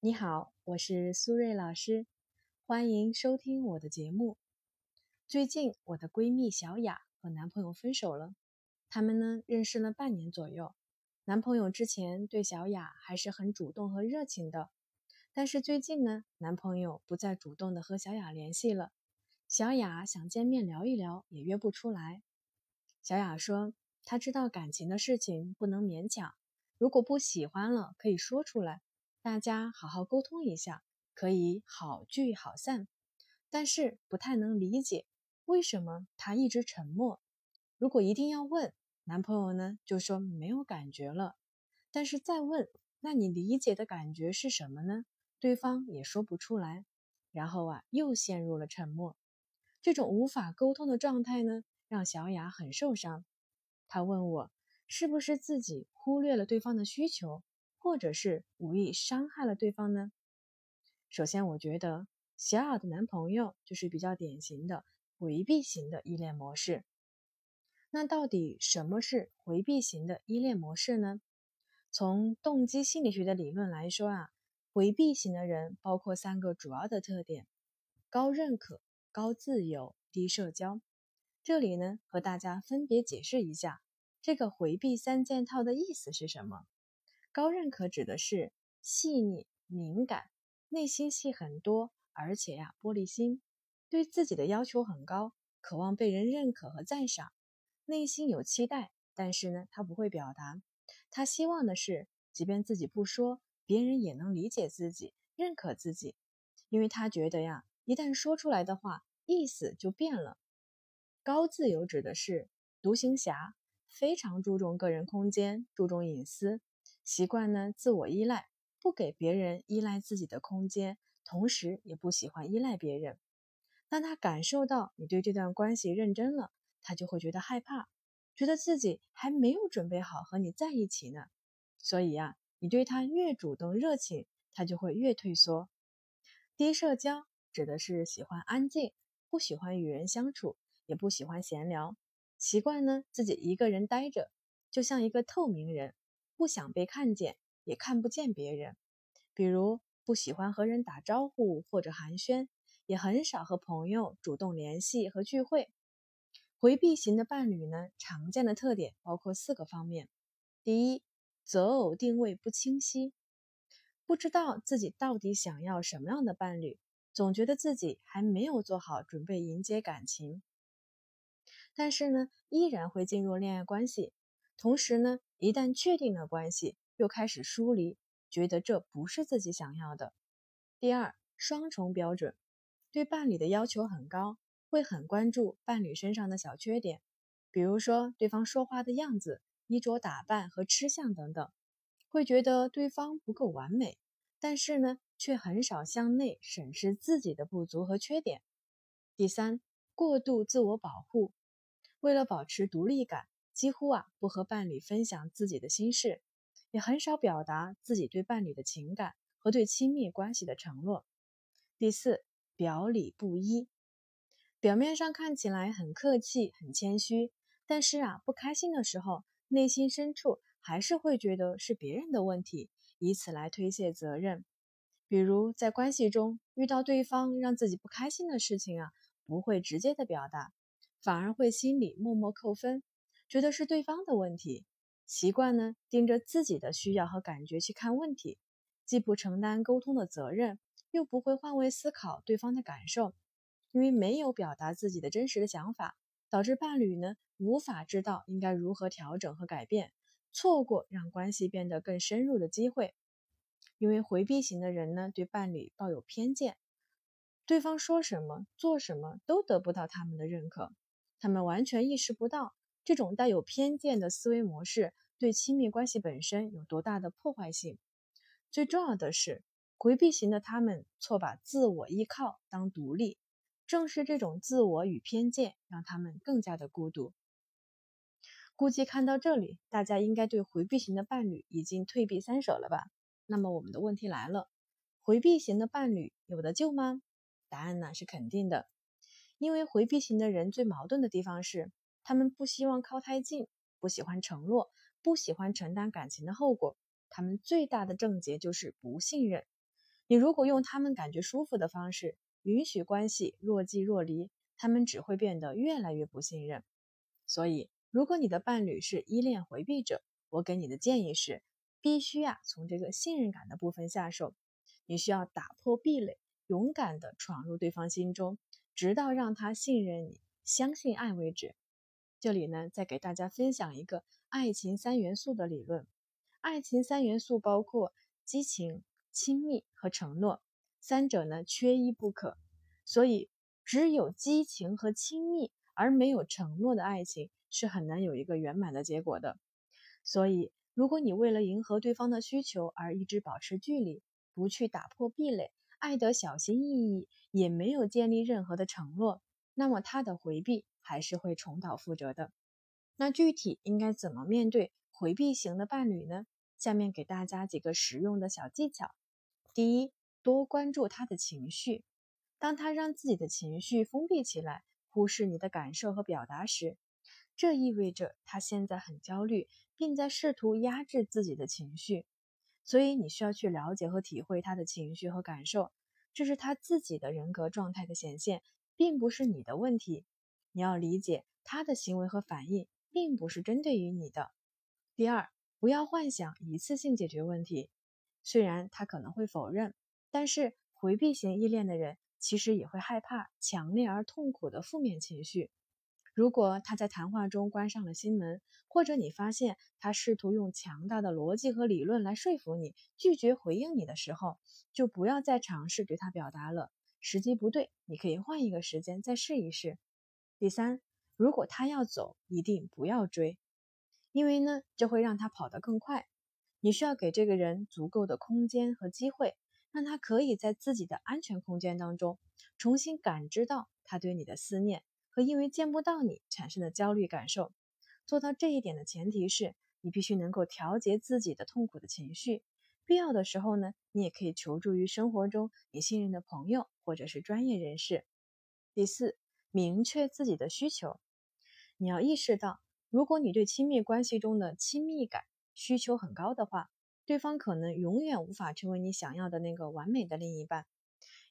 你好，我是苏瑞老师，欢迎收听我的节目。最近我的闺蜜小雅和男朋友分手了，他们呢认识了半年左右。男朋友之前对小雅还是很主动和热情的，但是最近呢，男朋友不再主动的和小雅联系了。小雅想见面聊一聊，也约不出来。小雅说，她知道感情的事情不能勉强，如果不喜欢了，可以说出来。大家好好沟通一下，可以好聚好散，但是不太能理解为什么他一直沉默。如果一定要问男朋友呢，就说没有感觉了。但是再问，那你理解的感觉是什么呢？对方也说不出来，然后啊，又陷入了沉默。这种无法沟通的状态呢，让小雅很受伤。她问我，是不是自己忽略了对方的需求？或者是无意伤害了对方呢？首先，我觉得小雅的男朋友就是比较典型的回避型的依恋模式。那到底什么是回避型的依恋模式呢？从动机心理学的理论来说啊，回避型的人包括三个主要的特点：高认可、高自由、低社交。这里呢，和大家分别解释一下这个回避三件套的意思是什么。高认可指的是细腻、敏感，内心戏很多，而且呀玻璃心，对自己的要求很高，渴望被人认可和赞赏，内心有期待，但是呢他不会表达，他希望的是，即便自己不说，别人也能理解自己、认可自己，因为他觉得呀，一旦说出来的话，意思就变了。高自由指的是独行侠，非常注重个人空间，注重隐私。习惯呢，自我依赖，不给别人依赖自己的空间，同时也不喜欢依赖别人。当他感受到你对这段关系认真了，他就会觉得害怕，觉得自己还没有准备好和你在一起呢。所以呀，你对他越主动热情，他就会越退缩。低社交指的是喜欢安静，不喜欢与人相处，也不喜欢闲聊，习惯呢自己一个人待着，就像一个透明人。不想被看见，也看不见别人。比如不喜欢和人打招呼或者寒暄，也很少和朋友主动联系和聚会。回避型的伴侣呢，常见的特点包括四个方面：第一，择偶定位不清晰，不知道自己到底想要什么样的伴侣，总觉得自己还没有做好准备迎接感情，但是呢，依然会进入恋爱关系。同时呢，一旦确定了关系，又开始疏离，觉得这不是自己想要的。第二，双重标准，对伴侣的要求很高，会很关注伴侣身上的小缺点，比如说对方说话的样子、衣着打扮和吃相等等，会觉得对方不够完美，但是呢，却很少向内审视自己的不足和缺点。第三，过度自我保护，为了保持独立感。几乎啊不和伴侣分享自己的心事，也很少表达自己对伴侣的情感和对亲密关系的承诺。第四，表里不一，表面上看起来很客气、很谦虚，但是啊不开心的时候，内心深处还是会觉得是别人的问题，以此来推卸责任。比如在关系中遇到对方让自己不开心的事情啊，不会直接的表达，反而会心里默默扣分。觉得是对方的问题，习惯呢盯着自己的需要和感觉去看问题，既不承担沟通的责任，又不会换位思考对方的感受，因为没有表达自己的真实的想法，导致伴侣呢无法知道应该如何调整和改变，错过让关系变得更深入的机会。因为回避型的人呢对伴侣抱有偏见，对方说什么做什么都得不到他们的认可，他们完全意识不到。这种带有偏见的思维模式对亲密关系本身有多大的破坏性？最重要的是，回避型的他们错把自我依靠当独立，正是这种自我与偏见让他们更加的孤独。估计看到这里，大家应该对回避型的伴侣已经退避三舍了吧？那么我们的问题来了：回避型的伴侣有的救吗？答案呢是肯定的，因为回避型的人最矛盾的地方是。他们不希望靠太近，不喜欢承诺，不喜欢承担感情的后果。他们最大的症结就是不信任。你如果用他们感觉舒服的方式，允许关系若即若离，他们只会变得越来越不信任。所以，如果你的伴侣是依恋回避者，我给你的建议是，必须啊从这个信任感的部分下手。你需要打破壁垒，勇敢地闯入对方心中，直到让他信任你、相信爱为止。这里呢，再给大家分享一个爱情三元素的理论。爱情三元素包括激情、亲密和承诺，三者呢缺一不可。所以，只有激情和亲密而没有承诺的爱情是很难有一个圆满的结果的。所以，如果你为了迎合对方的需求而一直保持距离，不去打破壁垒，爱得小心翼翼，也没有建立任何的承诺，那么他的回避还是会重蹈覆辙的。那具体应该怎么面对回避型的伴侣呢？下面给大家几个实用的小技巧。第一，多关注他的情绪。当他让自己的情绪封闭起来，忽视你的感受和表达时，这意味着他现在很焦虑，并在试图压制自己的情绪。所以你需要去了解和体会他的情绪和感受，这是他自己的人格状态的显现，并不是你的问题。你要理解他的行为和反应，并不是针对于你的。第二，不要幻想一次性解决问题。虽然他可能会否认，但是回避型依恋的人其实也会害怕强烈而痛苦的负面情绪。如果他在谈话中关上了心门，或者你发现他试图用强大的逻辑和理论来说服你，拒绝回应你的时候，就不要再尝试对他表达了。时机不对，你可以换一个时间再试一试。第三，如果他要走，一定不要追，因为呢，这会让他跑得更快。你需要给这个人足够的空间和机会，让他可以在自己的安全空间当中重新感知到他对你的思念。和因为见不到你产生的焦虑感受，做到这一点的前提是你必须能够调节自己的痛苦的情绪。必要的时候呢，你也可以求助于生活中你信任的朋友或者是专业人士。第四，明确自己的需求。你要意识到，如果你对亲密关系中的亲密感需求很高的话，对方可能永远无法成为你想要的那个完美的另一半。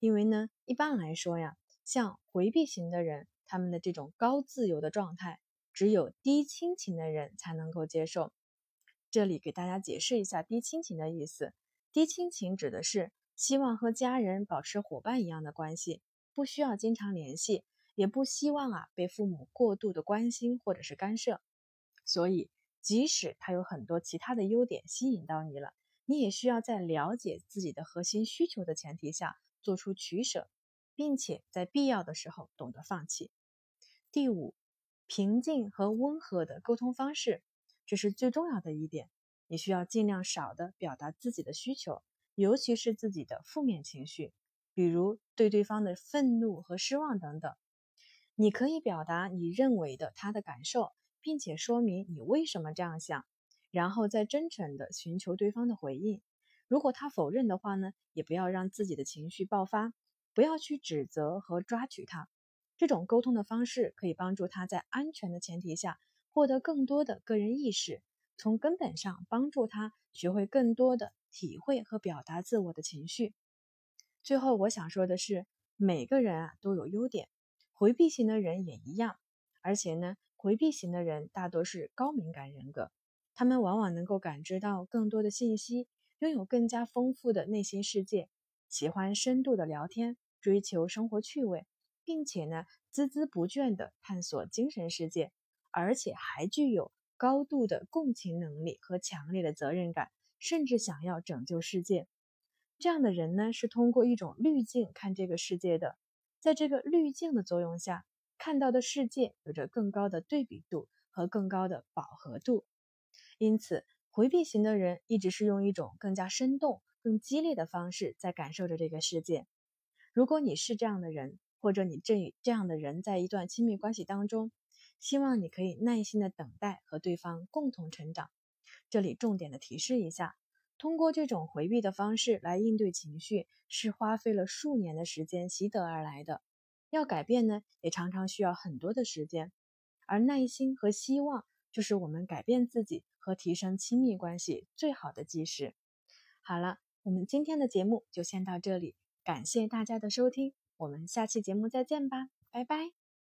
因为呢，一般来说呀，像回避型的人。他们的这种高自由的状态，只有低亲情的人才能够接受。这里给大家解释一下低亲情的意思。低亲情指的是希望和家人保持伙伴一样的关系，不需要经常联系，也不希望啊被父母过度的关心或者是干涉。所以，即使他有很多其他的优点吸引到你了，你也需要在了解自己的核心需求的前提下做出取舍。并且在必要的时候懂得放弃。第五，平静和温和的沟通方式，这是最重要的一点。你需要尽量少的表达自己的需求，尤其是自己的负面情绪，比如对对方的愤怒和失望等等。你可以表达你认为的他的感受，并且说明你为什么这样想，然后再真诚的寻求对方的回应。如果他否认的话呢，也不要让自己的情绪爆发。不要去指责和抓取他，这种沟通的方式可以帮助他在安全的前提下获得更多的个人意识，从根本上帮助他学会更多的体会和表达自我的情绪。最后，我想说的是，每个人啊都有优点，回避型的人也一样。而且呢，回避型的人大多是高敏感人格，他们往往能够感知到更多的信息，拥有更加丰富的内心世界，喜欢深度的聊天。追求生活趣味，并且呢孜孜不倦地探索精神世界，而且还具有高度的共情能力和强烈的责任感，甚至想要拯救世界。这样的人呢是通过一种滤镜看这个世界的，在这个滤镜的作用下，看到的世界有着更高的对比度和更高的饱和度。因此，回避型的人一直是用一种更加生动、更激烈的方式在感受着这个世界。如果你是这样的人，或者你正与这样的人在一段亲密关系当中，希望你可以耐心的等待和对方共同成长。这里重点的提示一下，通过这种回避的方式来应对情绪，是花费了数年的时间习得而来的。要改变呢，也常常需要很多的时间。而耐心和希望，就是我们改变自己和提升亲密关系最好的基石。好了。我们今天的节目就先到这里，感谢大家的收听，我们下期节目再见吧，拜拜。